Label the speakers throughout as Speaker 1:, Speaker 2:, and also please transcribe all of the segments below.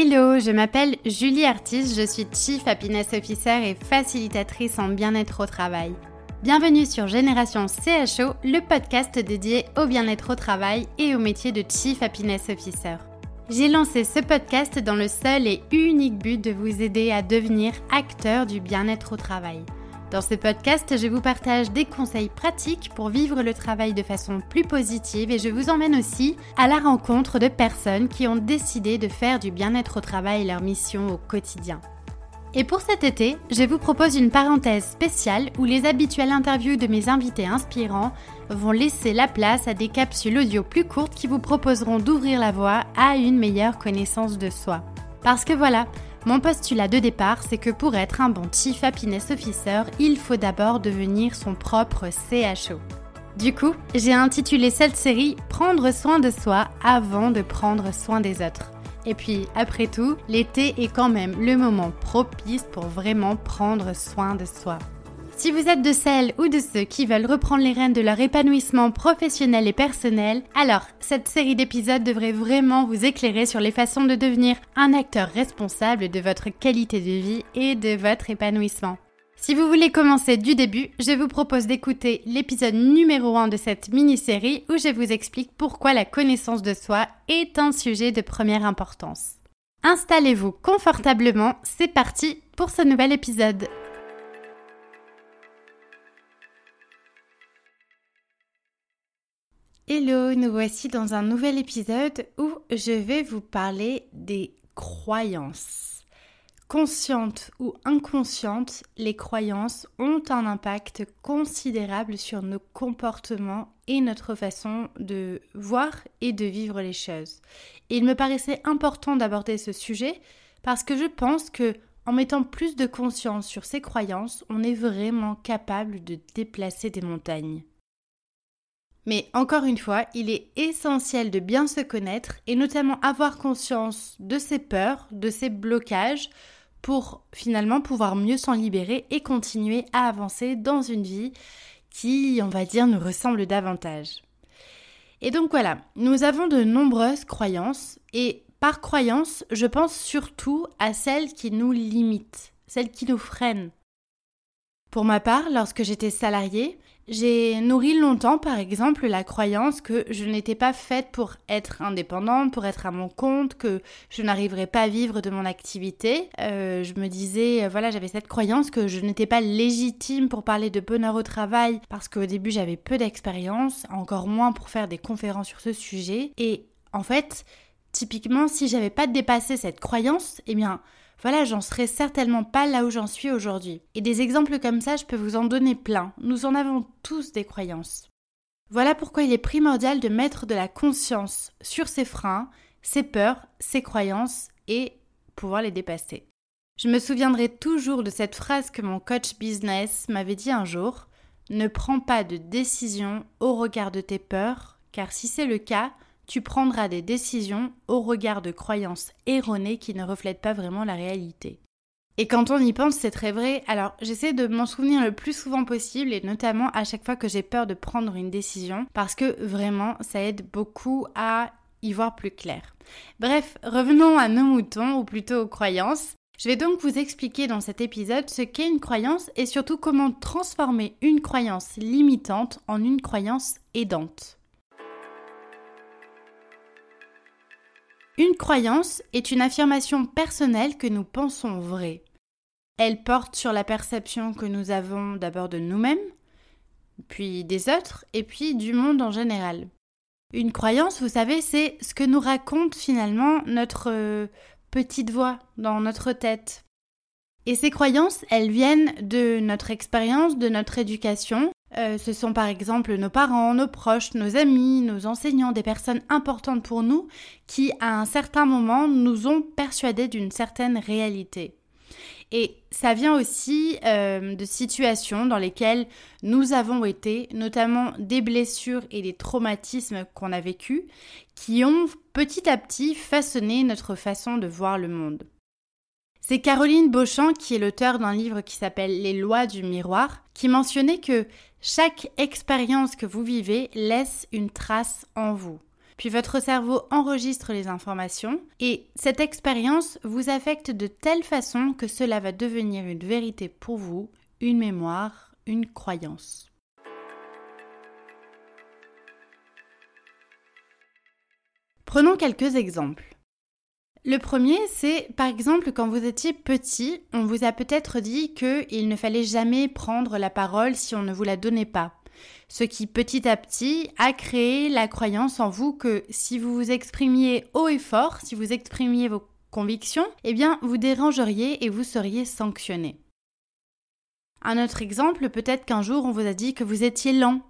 Speaker 1: Hello, je m'appelle Julie Artis, je suis Chief Happiness Officer et facilitatrice en bien-être au travail. Bienvenue sur Génération CHO, le podcast dédié au bien-être au travail et au métier de Chief Happiness Officer. J'ai lancé ce podcast dans le seul et unique but de vous aider à devenir acteur du bien-être au travail. Dans ce podcast, je vous partage des conseils pratiques pour vivre le travail de façon plus positive et je vous emmène aussi à la rencontre de personnes qui ont décidé de faire du bien-être au travail leur mission au quotidien. Et pour cet été, je vous propose une parenthèse spéciale où les habituelles interviews de mes invités inspirants vont laisser la place à des capsules audio plus courtes qui vous proposeront d'ouvrir la voie à une meilleure connaissance de soi. Parce que voilà, mon postulat de départ, c'est que pour être un bon Chief Happiness Officer, il faut d'abord devenir son propre CHO. Du coup, j'ai intitulé cette série Prendre soin de soi avant de prendre soin des autres. Et puis, après tout, l'été est quand même le moment propice pour vraiment prendre soin de soi. Si vous êtes de celles ou de ceux qui veulent reprendre les rênes de leur épanouissement professionnel et personnel, alors cette série d'épisodes devrait vraiment vous éclairer sur les façons de devenir un acteur responsable de votre qualité de vie et de votre épanouissement. Si vous voulez commencer du début, je vous propose d'écouter l'épisode numéro 1 de cette mini-série où je vous explique pourquoi la connaissance de soi est un sujet de première importance. Installez-vous confortablement, c'est parti pour ce nouvel épisode. Hello, nous voici dans un nouvel épisode où je vais vous parler des croyances. Conscientes ou inconscientes, les croyances ont un impact considérable sur nos comportements et notre façon de voir et de vivre les choses. Et il me paraissait important d'aborder ce sujet parce que je pense que en mettant plus de conscience sur ces croyances, on est vraiment capable de déplacer des montagnes. Mais encore une fois, il est essentiel de bien se connaître et notamment avoir conscience de ses peurs, de ses blocages pour finalement pouvoir mieux s'en libérer et continuer à avancer dans une vie qui, on va dire, nous ressemble davantage. Et donc voilà, nous avons de nombreuses croyances et par croyance, je pense surtout à celles qui nous limitent, celles qui nous freinent. Pour ma part, lorsque j'étais salariée, j'ai nourri longtemps, par exemple, la croyance que je n'étais pas faite pour être indépendante, pour être à mon compte, que je n'arriverais pas à vivre de mon activité. Euh, je me disais, euh, voilà, j'avais cette croyance que je n'étais pas légitime pour parler de bonheur au travail parce qu'au début j'avais peu d'expérience, encore moins pour faire des conférences sur ce sujet. Et en fait, typiquement, si j'avais pas dépassé cette croyance, eh bien, voilà, j'en serais certainement pas là où j'en suis aujourd'hui. Et des exemples comme ça, je peux vous en donner plein. Nous en avons tous des croyances. Voilà pourquoi il est primordial de mettre de la conscience sur ses freins, ses peurs, ses croyances et pouvoir les dépasser. Je me souviendrai toujours de cette phrase que mon coach business m'avait dit un jour Ne prends pas de décision au regard de tes peurs, car si c'est le cas, tu prendras des décisions au regard de croyances erronées qui ne reflètent pas vraiment la réalité. Et quand on y pense, c'est très vrai. Alors, j'essaie de m'en souvenir le plus souvent possible et notamment à chaque fois que j'ai peur de prendre une décision parce que vraiment, ça aide beaucoup à y voir plus clair. Bref, revenons à nos moutons ou plutôt aux croyances. Je vais donc vous expliquer dans cet épisode ce qu'est une croyance et surtout comment transformer une croyance limitante en une croyance aidante. Une croyance est une affirmation personnelle que nous pensons vraie. Elle porte sur la perception que nous avons d'abord de nous-mêmes, puis des autres, et puis du monde en général. Une croyance, vous savez, c'est ce que nous raconte finalement notre euh, petite voix dans notre tête. Et ces croyances, elles viennent de notre expérience, de notre éducation, euh, ce sont par exemple nos parents, nos proches, nos amis, nos enseignants, des personnes importantes pour nous qui, à un certain moment, nous ont persuadés d'une certaine réalité. Et ça vient aussi euh, de situations dans lesquelles nous avons été, notamment des blessures et des traumatismes qu'on a vécus, qui ont petit à petit façonné notre façon de voir le monde. C'est Caroline Beauchamp, qui est l'auteur d'un livre qui s'appelle Les lois du miroir, qui mentionnait que chaque expérience que vous vivez laisse une trace en vous. puis votre cerveau enregistre les informations, et cette expérience vous affecte de telle façon que cela va devenir une vérité pour vous, une mémoire, une croyance. Prenons quelques exemples. Le premier, c'est par exemple quand vous étiez petit, on vous a peut-être dit qu'il ne fallait jamais prendre la parole si on ne vous la donnait pas. Ce qui petit à petit a créé la croyance en vous que si vous vous exprimiez haut et fort, si vous exprimiez vos convictions, eh bien vous dérangeriez et vous seriez sanctionné. Un autre exemple, peut-être qu'un jour on vous a dit que vous étiez lent.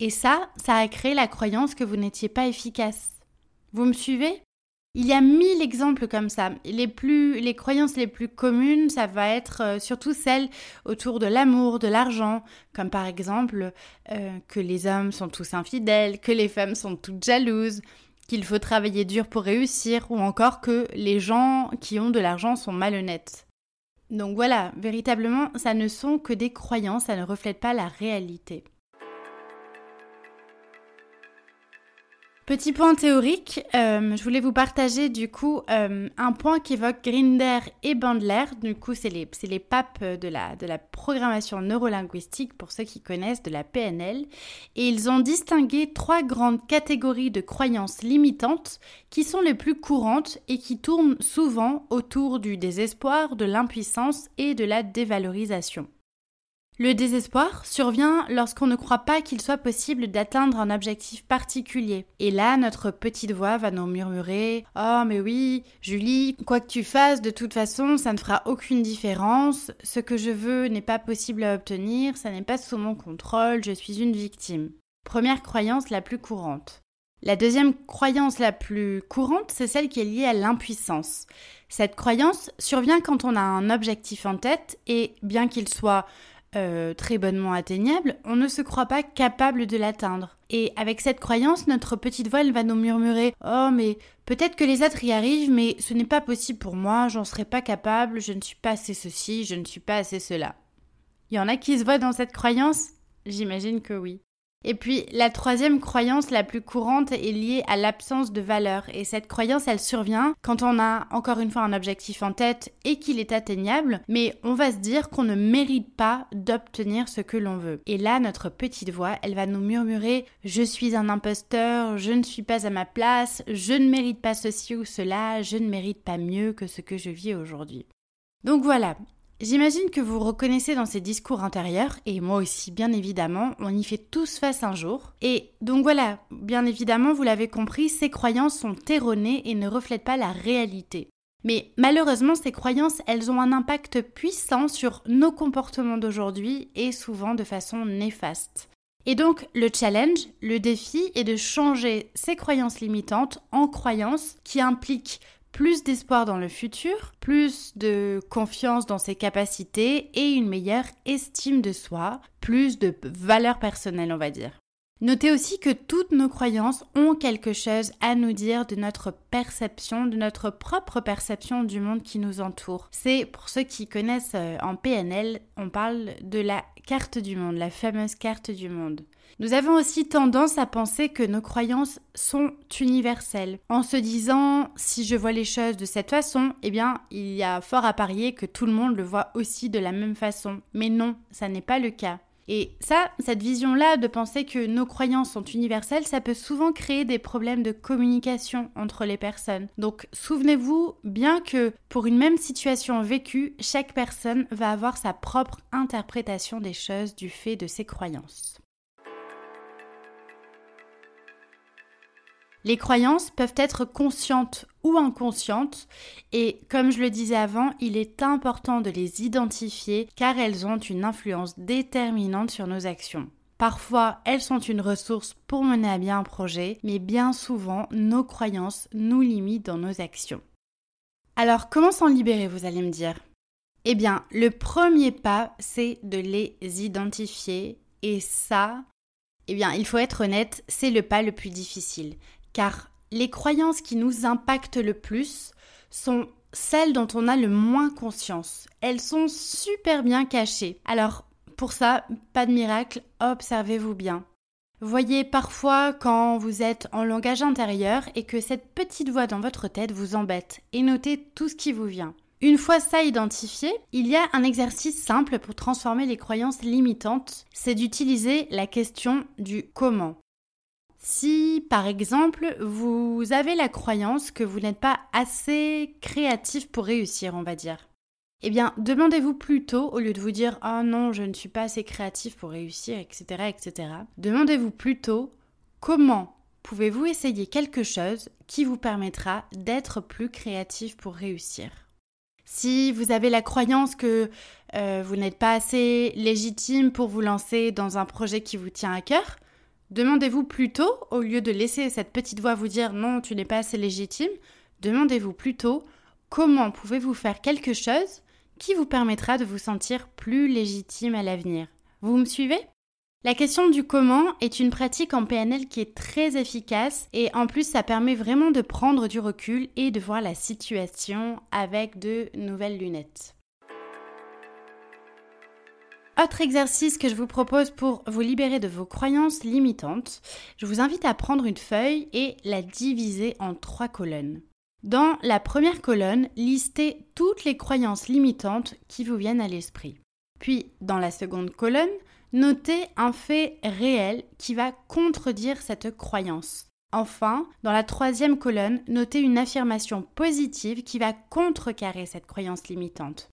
Speaker 1: Et ça, ça a créé la croyance que vous n'étiez pas efficace. Vous me suivez? Il y a mille exemples comme ça. Les, plus, les croyances les plus communes, ça va être euh, surtout celles autour de l'amour, de l'argent, comme par exemple euh, que les hommes sont tous infidèles, que les femmes sont toutes jalouses, qu'il faut travailler dur pour réussir, ou encore que les gens qui ont de l'argent sont malhonnêtes. Donc voilà, véritablement, ça ne sont que des croyances, ça ne reflète pas la réalité. Petit point théorique, euh, je voulais vous partager du coup euh, un point qu'évoquent Grinder et Bandler. Du coup, c'est les, les papes de la, de la programmation neurolinguistique pour ceux qui connaissent de la PNL. Et ils ont distingué trois grandes catégories de croyances limitantes qui sont les plus courantes et qui tournent souvent autour du désespoir, de l'impuissance et de la dévalorisation. Le désespoir survient lorsqu'on ne croit pas qu'il soit possible d'atteindre un objectif particulier. Et là, notre petite voix va nous murmurer Oh, mais oui, Julie, quoi que tu fasses, de toute façon, ça ne fera aucune différence. Ce que je veux n'est pas possible à obtenir, ça n'est pas sous mon contrôle, je suis une victime. Première croyance la plus courante. La deuxième croyance la plus courante, c'est celle qui est liée à l'impuissance. Cette croyance survient quand on a un objectif en tête et bien qu'il soit euh, très bonnement atteignable, on ne se croit pas capable de l'atteindre. Et avec cette croyance, notre petite voix, elle va nous murmurer Oh, mais peut-être que les autres y arrivent, mais ce n'est pas possible pour moi, j'en serai pas capable, je ne suis pas assez ceci, je ne suis pas assez cela. Il y en a qui se voient dans cette croyance? J'imagine que oui. Et puis la troisième croyance la plus courante est liée à l'absence de valeur. Et cette croyance, elle survient quand on a encore une fois un objectif en tête et qu'il est atteignable, mais on va se dire qu'on ne mérite pas d'obtenir ce que l'on veut. Et là, notre petite voix, elle va nous murmurer Je suis un imposteur, je ne suis pas à ma place, je ne mérite pas ceci ou cela, je ne mérite pas mieux que ce que je vis aujourd'hui. Donc voilà, J'imagine que vous reconnaissez dans ces discours intérieurs, et moi aussi bien évidemment, on y fait tous face un jour. Et donc voilà, bien évidemment, vous l'avez compris, ces croyances sont erronées et ne reflètent pas la réalité. Mais malheureusement, ces croyances, elles ont un impact puissant sur nos comportements d'aujourd'hui et souvent de façon néfaste. Et donc, le challenge, le défi est de changer ces croyances limitantes en croyances qui impliquent plus d'espoir dans le futur, plus de confiance dans ses capacités et une meilleure estime de soi, plus de valeur personnelle, on va dire. Notez aussi que toutes nos croyances ont quelque chose à nous dire de notre perception, de notre propre perception du monde qui nous entoure. C'est pour ceux qui connaissent euh, en PNL, on parle de la carte du monde, la fameuse carte du monde. Nous avons aussi tendance à penser que nos croyances sont universelles, en se disant si je vois les choses de cette façon, eh bien il y a fort à parier que tout le monde le voit aussi de la même façon. Mais non, ça n'est pas le cas. Et ça, cette vision-là de penser que nos croyances sont universelles, ça peut souvent créer des problèmes de communication entre les personnes. Donc souvenez-vous bien que pour une même situation vécue, chaque personne va avoir sa propre interprétation des choses du fait de ses croyances. Les croyances peuvent être conscientes ou inconscientes et comme je le disais avant, il est important de les identifier car elles ont une influence déterminante sur nos actions. Parfois, elles sont une ressource pour mener à bien un projet, mais bien souvent, nos croyances nous limitent dans nos actions. Alors, comment s'en libérer, vous allez me dire? Eh bien, le premier pas, c'est de les identifier. Et ça, eh bien, il faut être honnête, c'est le pas le plus difficile car les croyances qui nous impactent le plus sont celles dont on a le moins conscience. Elles sont super bien cachées. Alors, pour ça, pas de miracle, observez-vous bien. Voyez parfois quand vous êtes en langage intérieur et que cette petite voix dans votre tête vous embête et notez tout ce qui vous vient. Une fois ça identifié, il y a un exercice simple pour transformer les croyances limitantes, c'est d'utiliser la question du comment. Si, par exemple, vous avez la croyance que vous n'êtes pas assez créatif pour réussir, on va dire, eh bien, demandez-vous plutôt, au lieu de vous dire ⁇ Oh non, je ne suis pas assez créatif pour réussir, etc., etc. ⁇ demandez-vous plutôt comment pouvez-vous essayer quelque chose qui vous permettra d'être plus créatif pour réussir? Si vous avez la croyance que euh, vous n'êtes pas assez légitime pour vous lancer dans un projet qui vous tient à cœur, Demandez-vous plutôt, au lieu de laisser cette petite voix vous dire non, tu n'es pas assez légitime, demandez-vous plutôt comment pouvez-vous faire quelque chose qui vous permettra de vous sentir plus légitime à l'avenir? Vous me suivez? La question du comment est une pratique en PNL qui est très efficace et en plus ça permet vraiment de prendre du recul et de voir la situation avec de nouvelles lunettes. Autre exercice que je vous propose pour vous libérer de vos croyances limitantes, je vous invite à prendre une feuille et la diviser en trois colonnes. Dans la première colonne, listez toutes les croyances limitantes qui vous viennent à l'esprit. Puis, dans la seconde colonne, notez un fait réel qui va contredire cette croyance. Enfin, dans la troisième colonne, notez une affirmation positive qui va contrecarrer cette croyance limitante.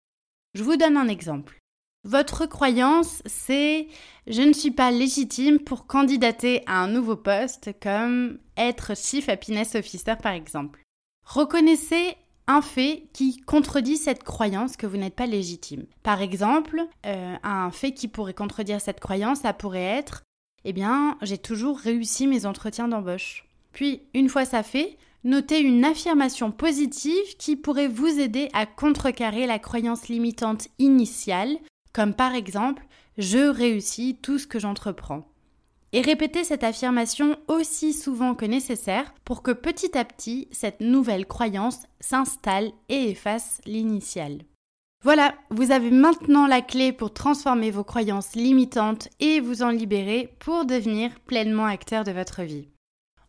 Speaker 1: Je vous donne un exemple. Votre croyance, c'est je ne suis pas légitime pour candidater à un nouveau poste comme être Chief Happiness Officer par exemple. Reconnaissez un fait qui contredit cette croyance que vous n'êtes pas légitime. Par exemple, euh, un fait qui pourrait contredire cette croyance, ça pourrait être eh bien, j'ai toujours réussi mes entretiens d'embauche. Puis, une fois ça fait, notez une affirmation positive qui pourrait vous aider à contrecarrer la croyance limitante initiale comme par exemple je réussis tout ce que j'entreprends. Et répétez cette affirmation aussi souvent que nécessaire pour que petit à petit cette nouvelle croyance s'installe et efface l'initiale. Voilà, vous avez maintenant la clé pour transformer vos croyances limitantes et vous en libérer pour devenir pleinement acteur de votre vie.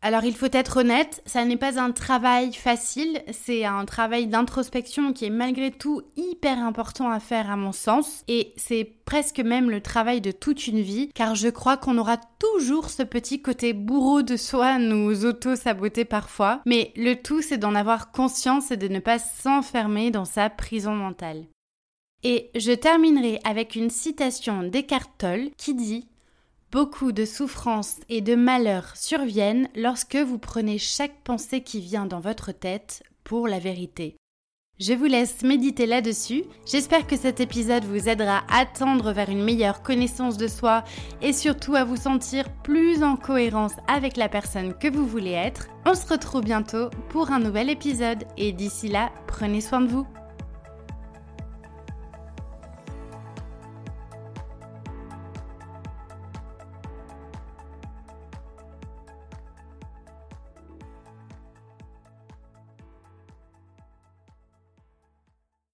Speaker 1: Alors il faut être honnête, ça n'est pas un travail facile, c'est un travail d'introspection qui est malgré tout hyper important à faire à mon sens, et c'est presque même le travail de toute une vie, car je crois qu'on aura toujours ce petit côté bourreau de soi, nous auto-saboter parfois, mais le tout c'est d'en avoir conscience et de ne pas s'enfermer dans sa prison mentale. Et je terminerai avec une citation d'Eckhart Tolle qui dit Beaucoup de souffrances et de malheurs surviennent lorsque vous prenez chaque pensée qui vient dans votre tête pour la vérité. Je vous laisse méditer là-dessus. J'espère que cet épisode vous aidera à tendre vers une meilleure connaissance de soi et surtout à vous sentir plus en cohérence avec la personne que vous voulez être. On se retrouve bientôt pour un nouvel épisode et d'ici là, prenez soin de vous.